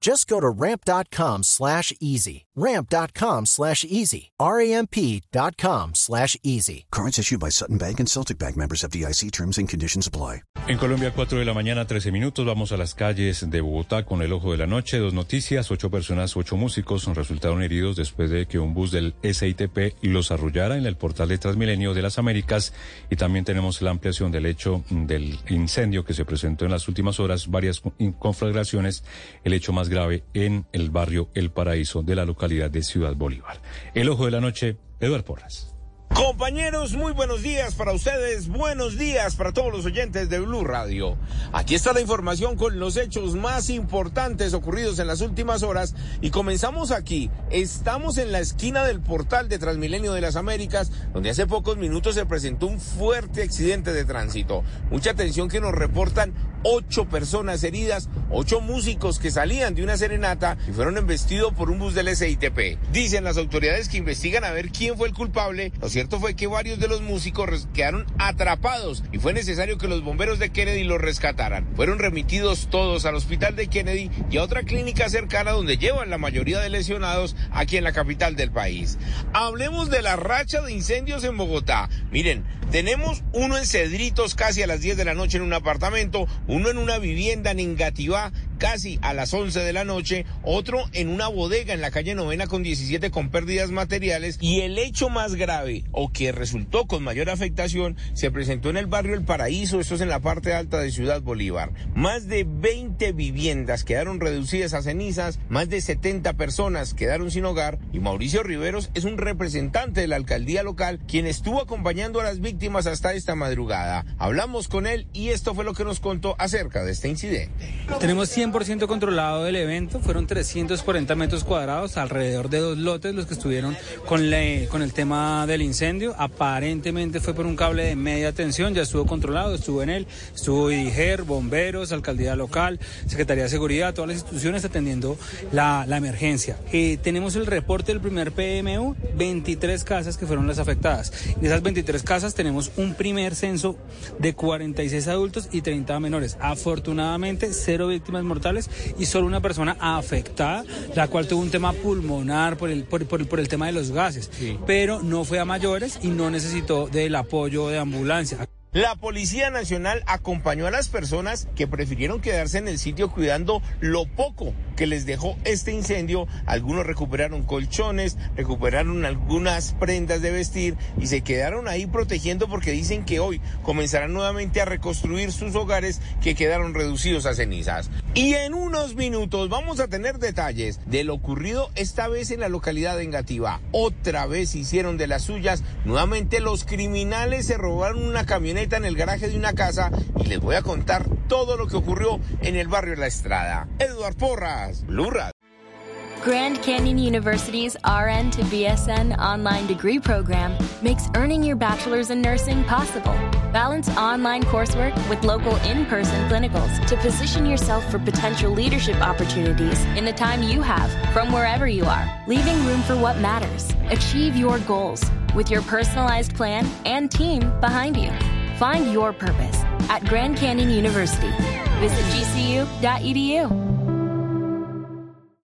Just go to ramp.com slash easy. Ramp.com slash easy. R-A-M-P.com slash easy. Cards issued by Sutton Bank and Celtic Bank members of DIC terms and conditions apply. En Colombia, 4 de la mañana, 13 minutos. Vamos a las calles de Bogotá con el ojo de la noche. Dos noticias. Ocho personas, ocho músicos resultaron heridos después de que un bus del SITP los arrullara en el portal de Transmilenio de las Américas. Y también tenemos la ampliación del hecho del incendio que se presentó en las últimas horas. Varias conflagraciones. El hecho más grave en el barrio El Paraíso de la localidad de Ciudad Bolívar. El ojo de la noche, Eduardo Porras. Compañeros, muy buenos días para ustedes, buenos días para todos los oyentes de Blue Radio. Aquí está la información con los hechos más importantes ocurridos en las últimas horas y comenzamos aquí. Estamos en la esquina del portal de Transmilenio de las Américas, donde hace pocos minutos se presentó un fuerte accidente de tránsito. Mucha atención que nos reportan ocho personas heridas, ocho músicos que salían de una serenata y fueron embestidos por un bus del SITP. Dicen las autoridades que investigan a ver quién fue el culpable. Lo cierto fue que varios de los músicos quedaron atrapados y fue necesario que los bomberos de Kennedy los rescataran. Fueron remitidos todos al hospital de Kennedy y a otra clínica cercana donde llevan la mayoría de lesionados aquí en la capital del país. Hablemos de la racha de incendios en Bogotá. Miren, tenemos uno en Cedritos casi a las 10 de la noche en un apartamento, uno en una vivienda en Engativá casi a las 11 de la noche, otro en una bodega en la calle Novena con 17 con pérdidas materiales y el hecho más grave o que resultó con mayor afectación se presentó en el barrio El Paraíso, esto es en la parte alta de Ciudad Bolívar. Más de 20 viviendas quedaron reducidas a cenizas, más de 70 personas quedaron sin hogar y Mauricio Riveros es un representante de la alcaldía local quien estuvo acompañando a las víctimas hasta esta madrugada. Hablamos con él y esto fue lo que nos contó acerca de este incidente. Tenemos 100% controlado el evento, fueron 340 metros cuadrados, alrededor de dos lotes los que estuvieron con, el tema del incendio. Aparentemente fue por un cable de media tensión, ya estuvo controlado, estuvo en él, estuvo IDIGER, bomberos, alcaldía local, Secretaría de Seguridad, todas las instituciones atendiendo la, la emergencia. Eh, tenemos el reporte del primer PMU, 23 casas que fueron las afectadas. De esas 23 casas tenemos un primer censo de 46 adultos y 30 menores. Afortunadamente, cero víctimas mortales y solo una persona afectada, la cual tuvo un tema pulmonar por el, por, por, por el tema de los gases, sí. pero no fue a mayores y no necesitó del apoyo de ambulancia. La Policía Nacional acompañó a las personas que prefirieron quedarse en el sitio cuidando lo poco que les dejó este incendio. Algunos recuperaron colchones, recuperaron algunas prendas de vestir y se quedaron ahí protegiendo porque dicen que hoy comenzarán nuevamente a reconstruir sus hogares que quedaron reducidos a cenizas. Y en unos minutos vamos a tener detalles de lo ocurrido esta vez en la localidad de Engativá. Otra vez hicieron de las suyas. Nuevamente los criminales se robaron una camioneta en el garaje de una casa y les voy a contar todo lo que ocurrió en el barrio La Estrada. Eduard Porras, Blue Grand Canyon University's RN to BSN online degree program makes earning your bachelor's in nursing possible. Balance online coursework with local in person clinicals to position yourself for potential leadership opportunities in the time you have from wherever you are, leaving room for what matters. Achieve your goals with your personalized plan and team behind you. Find your purpose at Grand Canyon University. Visit gcu.edu.